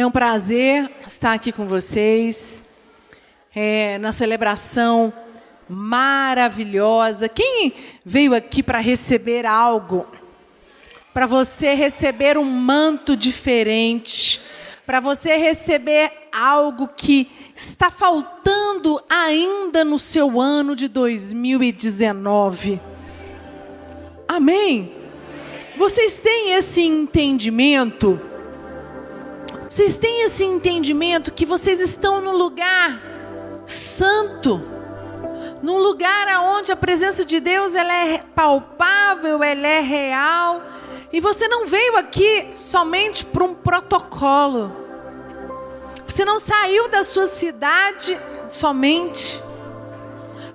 É um prazer estar aqui com vocês é, na celebração maravilhosa. Quem veio aqui para receber algo? Para você receber um manto diferente, para você receber algo que está faltando ainda no seu ano de 2019. Amém? Vocês têm esse entendimento? Vocês têm esse entendimento que vocês estão no lugar santo, num lugar onde a presença de Deus ela é palpável, ela é real, e você não veio aqui somente para um protocolo. Você não saiu da sua cidade somente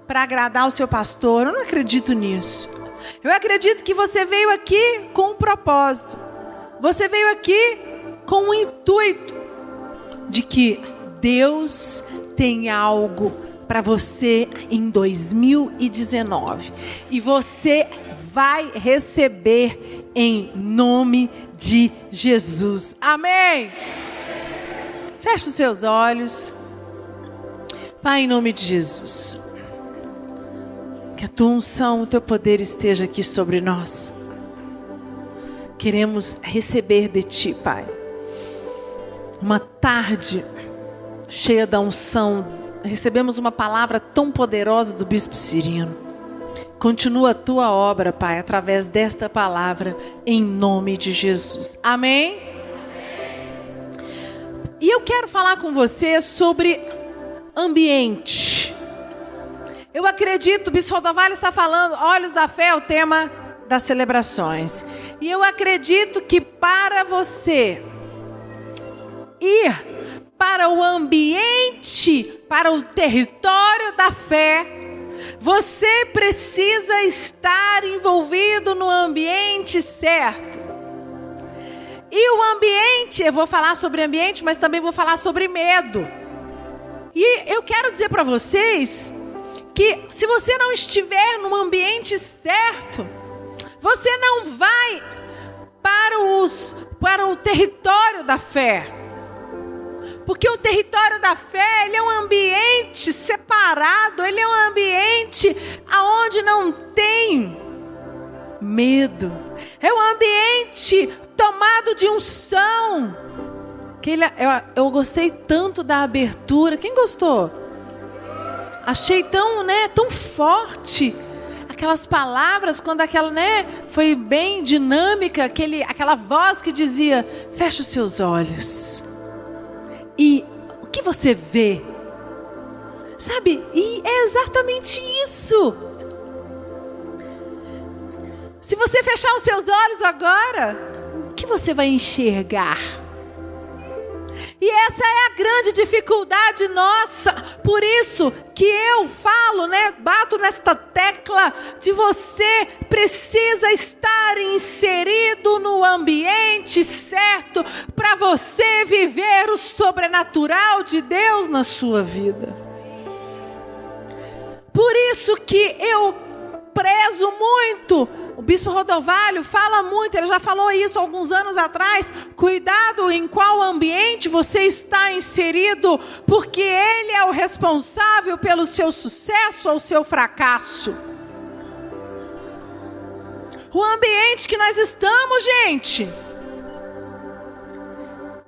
para agradar o seu pastor. Eu não acredito nisso. Eu acredito que você veio aqui com um propósito. Você veio aqui com o intuito de que Deus tem algo para você em 2019 e você vai receber em nome de Jesus. Amém. Feche os seus olhos. Pai, em nome de Jesus. Que a tua unção, o teu poder esteja aqui sobre nós. Queremos receber de ti, Pai. Uma tarde cheia da unção. Recebemos uma palavra tão poderosa do bispo Cirino. Continua a tua obra, Pai, através desta palavra, em nome de Jesus. Amém? E eu quero falar com você sobre ambiente. Eu acredito, Bispo Rodovalho está falando, Olhos da Fé é o tema das celebrações. E eu acredito que para você ir para o ambiente, para o território da fé, você precisa estar envolvido no ambiente certo. E o ambiente, eu vou falar sobre ambiente, mas também vou falar sobre medo. E eu quero dizer para vocês que se você não estiver no ambiente certo, você não vai para os para o território da fé. Porque o território da fé, ele é um ambiente separado, ele é um ambiente aonde não tem medo. É um ambiente tomado de unção. Que ele, eu, eu gostei tanto da abertura. Quem gostou? Achei tão, né, tão forte aquelas palavras quando aquela, né, foi bem dinâmica, aquele, aquela voz que dizia: "Feche os seus olhos". E o que você vê? Sabe? E é exatamente isso. Se você fechar os seus olhos agora, o que você vai enxergar? E essa é grande dificuldade nossa. Por isso que eu falo, né, bato nesta tecla de você precisa estar inserido no ambiente certo para você viver o sobrenatural de Deus na sua vida. Por isso que eu prezo muito o bispo Rodovalho fala muito, ele já falou isso alguns anos atrás. Cuidado em qual ambiente você está inserido, porque ele é o responsável pelo seu sucesso ou seu fracasso. O ambiente que nós estamos, gente.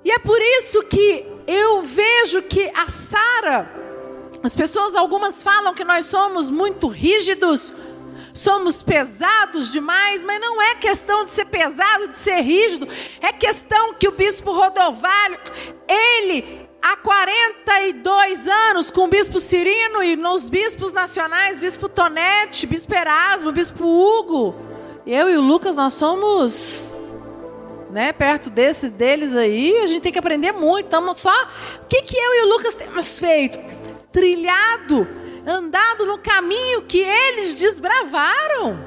E é por isso que eu vejo que a Sara, as pessoas algumas falam que nós somos muito rígidos, somos pesados demais, mas não é questão de ser pesado, de ser rígido, é questão que o bispo Rodovalho, ele há 42 anos com o bispo Cirino e nos bispos nacionais, bispo Tonete, bispo Erasmo, bispo Hugo, eu e o Lucas nós somos né, perto desse deles aí, a gente tem que aprender muito. Então, só o que que eu e o Lucas temos feito? Trilhado andado no caminho que eles desbravaram.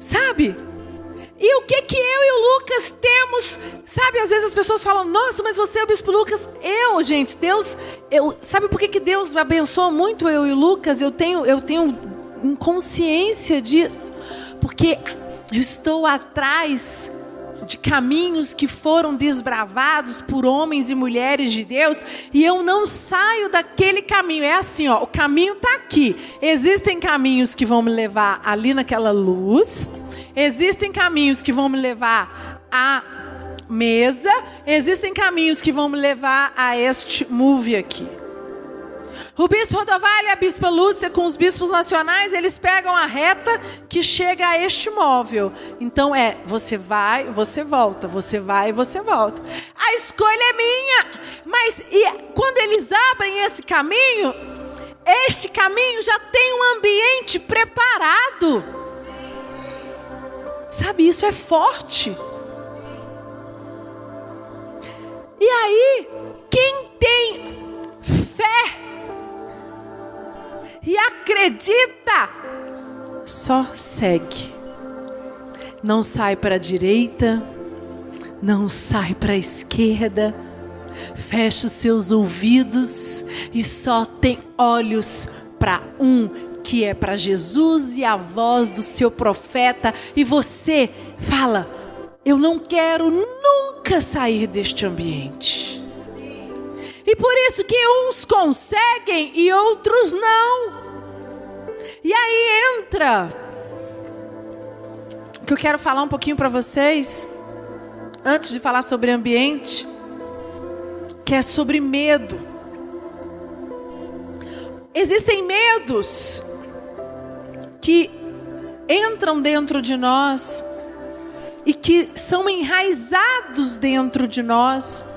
Sabe? E o que que eu e o Lucas temos? Sabe, às vezes as pessoas falam: "Nossa, mas você é o bispo Lucas". Eu, gente, Deus, eu, sabe por que que Deus abençoa muito eu e o Lucas? Eu tenho eu tenho consciência disso. Porque eu estou atrás de caminhos que foram desbravados por homens e mulheres de Deus e eu não saio daquele caminho. É assim, ó, o caminho está aqui. Existem caminhos que vão me levar ali naquela luz, existem caminhos que vão me levar à mesa, existem caminhos que vão me levar a este movie aqui. O bispo Rodovalho e a bispa Lúcia, com os bispos nacionais, eles pegam a reta que chega a este móvel. Então é, você vai, você volta, você vai você volta. A escolha é minha. Mas e, quando eles abrem esse caminho, este caminho já tem um ambiente preparado. Sabe, isso é forte. E aí, quem tem e acredita, só segue. Não sai para a direita, não sai para a esquerda. Fecha os seus ouvidos e só tem olhos para um que é para Jesus e a voz do seu profeta. E você fala: Eu não quero nunca sair deste ambiente. E por isso que uns conseguem e outros não. E aí entra o que eu quero falar um pouquinho para vocês, antes de falar sobre ambiente, que é sobre medo. Existem medos que entram dentro de nós e que são enraizados dentro de nós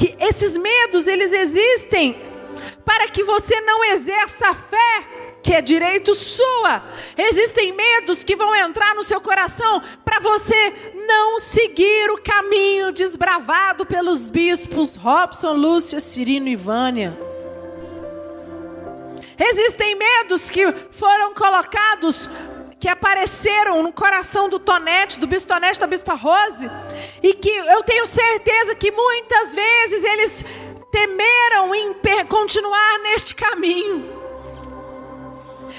que esses medos eles existem para que você não exerça a fé que é direito sua. Existem medos que vão entrar no seu coração para você não seguir o caminho desbravado pelos bispos Robson, Lúcia, Cirino e Vânia. Existem medos que foram colocados que apareceram no coração do Tonete, do Bistonete, da Bispa Rose, e que eu tenho certeza que muitas vezes eles temeram em continuar neste caminho.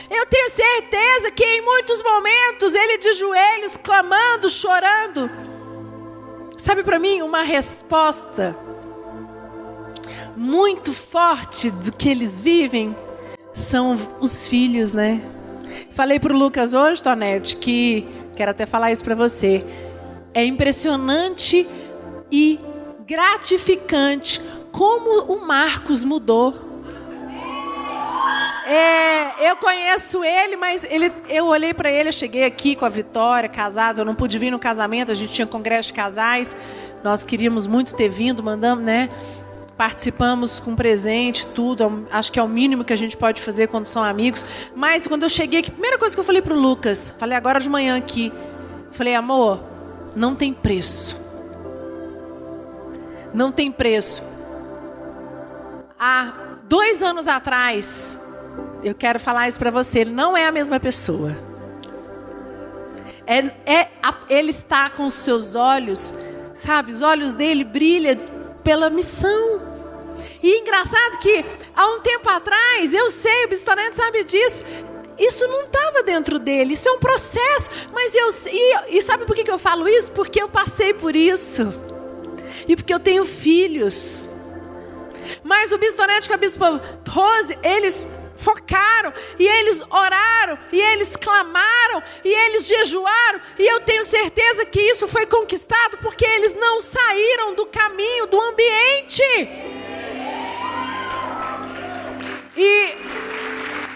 Eu tenho certeza que em muitos momentos ele de joelhos, clamando, chorando. Sabe para mim, uma resposta muito forte do que eles vivem são os filhos, né? Falei para o Lucas hoje, Tonete, que quero até falar isso para você. É impressionante e gratificante como o Marcos mudou. É, eu conheço ele, mas ele, eu olhei para ele, eu cheguei aqui com a Vitória, casados, eu não pude vir no casamento, a gente tinha congresso de casais, nós queríamos muito ter vindo, mandamos, né? participamos com presente, tudo. Acho que é o mínimo que a gente pode fazer quando são amigos. Mas quando eu cheguei aqui, a primeira coisa que eu falei pro Lucas, falei agora de manhã aqui, falei, amor, não tem preço. Não tem preço. Há dois anos atrás, eu quero falar isso para você, ele não é a mesma pessoa. É, é, ele está com os seus olhos, sabe? Os olhos dele brilham pela missão. E engraçado que há um tempo atrás, eu sei, o Bistonete sabe disso, isso não estava dentro dele, isso é um processo. Mas eu e, e sabe por que, eu falo isso? Porque eu passei por isso. E porque eu tenho filhos. Mas o Bistonete e a Bispa Rose, eles focaram, e eles oraram, e eles clamaram, e eles jejuaram, e eu tenho certeza que isso foi conquistado porque eles não saíram do caminho, do ambiente. E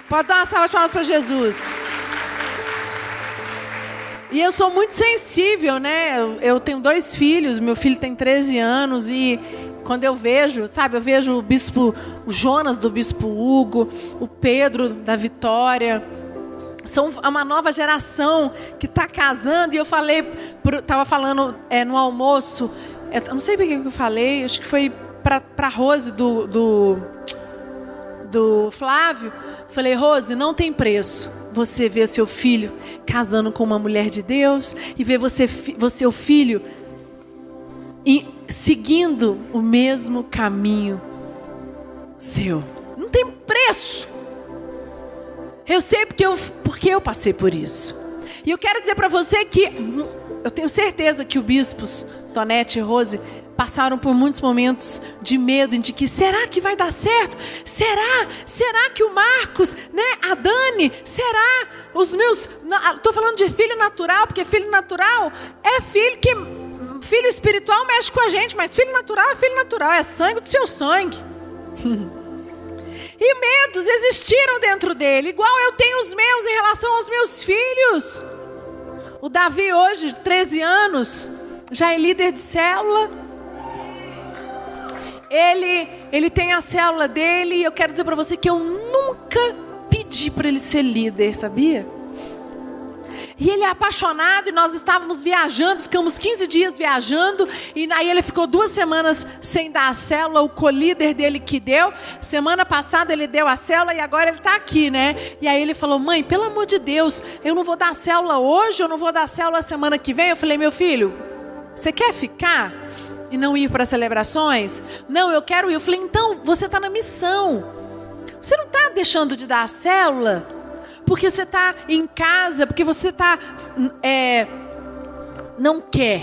pode dar uma salva de palmas para Jesus. E eu sou muito sensível, né? Eu, eu, tenho dois filhos, meu filho tem 13 anos e quando eu vejo, sabe, eu vejo o bispo o Jonas do bispo Hugo, o Pedro da Vitória, são uma nova geração que está casando e eu falei, estava falando é, no almoço, é, não sei por que eu falei, acho que foi para Rose do, do do Flávio, falei, Rose, não tem preço você ver seu filho casando com uma mulher de Deus e ver você, seu filho seguindo o mesmo caminho seu. Não tem preço. Eu sei porque eu, porque eu passei por isso. E eu quero dizer para você que eu tenho certeza que o bispos Tonete e Rose passaram por muitos momentos de medo, de que será que vai dar certo? Será? Será que o Marcos, né, a Dani, será? Os meus, estou falando de filho natural, porque filho natural é filho que filho espiritual mexe com a gente, mas filho natural é filho natural, é sangue do seu sangue. e medos existiram dentro dele, igual eu tenho os meus em relação aos meus filhos. O Davi hoje, 13 anos, já é líder de célula ele, ele tem a célula dele e eu quero dizer para você que eu nunca pedi para ele ser líder, sabia? E ele é apaixonado e nós estávamos viajando, ficamos 15 dias viajando e aí ele ficou duas semanas sem dar a célula, o colíder dele que deu. Semana passada ele deu a célula e agora ele está aqui, né? E aí ele falou: Mãe, pelo amor de Deus, eu não vou dar a célula hoje, eu não vou dar a célula semana que vem. Eu falei: Meu filho, você quer ficar? E não ir para celebrações? Não, eu quero ir. Eu falei, então você está na missão. Você não está deixando de dar a célula porque você está em casa, porque você está. É, não quer.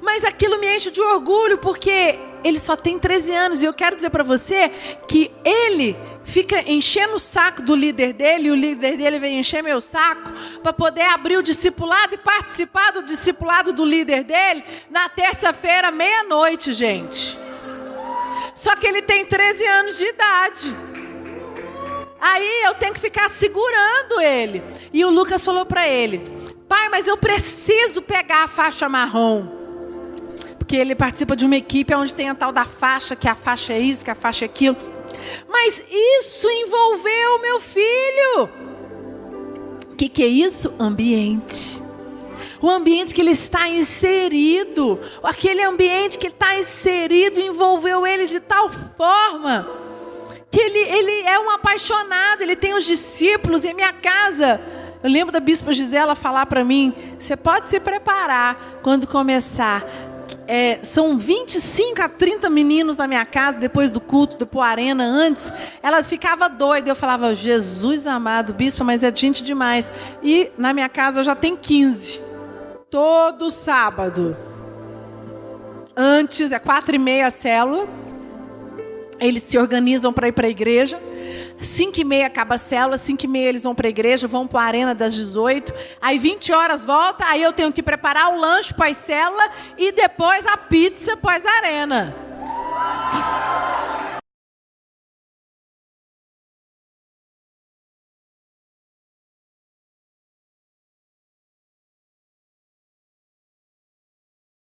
Mas aquilo me enche de orgulho porque ele só tem 13 anos e eu quero dizer para você que ele fica enchendo o saco do líder dele, e o líder dele vem encher meu saco, para poder abrir o discipulado e participar do discipulado do líder dele na terça-feira, meia-noite, gente. Só que ele tem 13 anos de idade. Aí eu tenho que ficar segurando ele. E o Lucas falou para ele: Pai, mas eu preciso pegar a faixa marrom porque ele participa de uma equipe onde tem a tal da faixa, que a faixa é isso, que a faixa é aquilo. Mas isso envolveu meu filho. O que, que é isso? Ambiente. O ambiente que ele está inserido, aquele ambiente que está inserido, envolveu ele de tal forma que ele, ele é um apaixonado, ele tem os discípulos em minha casa. Eu lembro da bispa Gisela falar para mim: você pode se preparar quando começar é, são 25 a 30 meninos na minha casa, depois do culto, depois arena, antes. Ela ficava doida. Eu falava, Jesus amado, bispo, mas é gente demais. E na minha casa já tem 15. Todo sábado. Antes, é quatro e meia a célula. Eles se organizam para ir para a igreja. 5 e meia acaba a célula, 5 e meia eles vão para a igreja, vão para a arena das 18. Aí 20 horas volta, aí eu tenho que preparar o lanche para a célula e depois a pizza para a arena.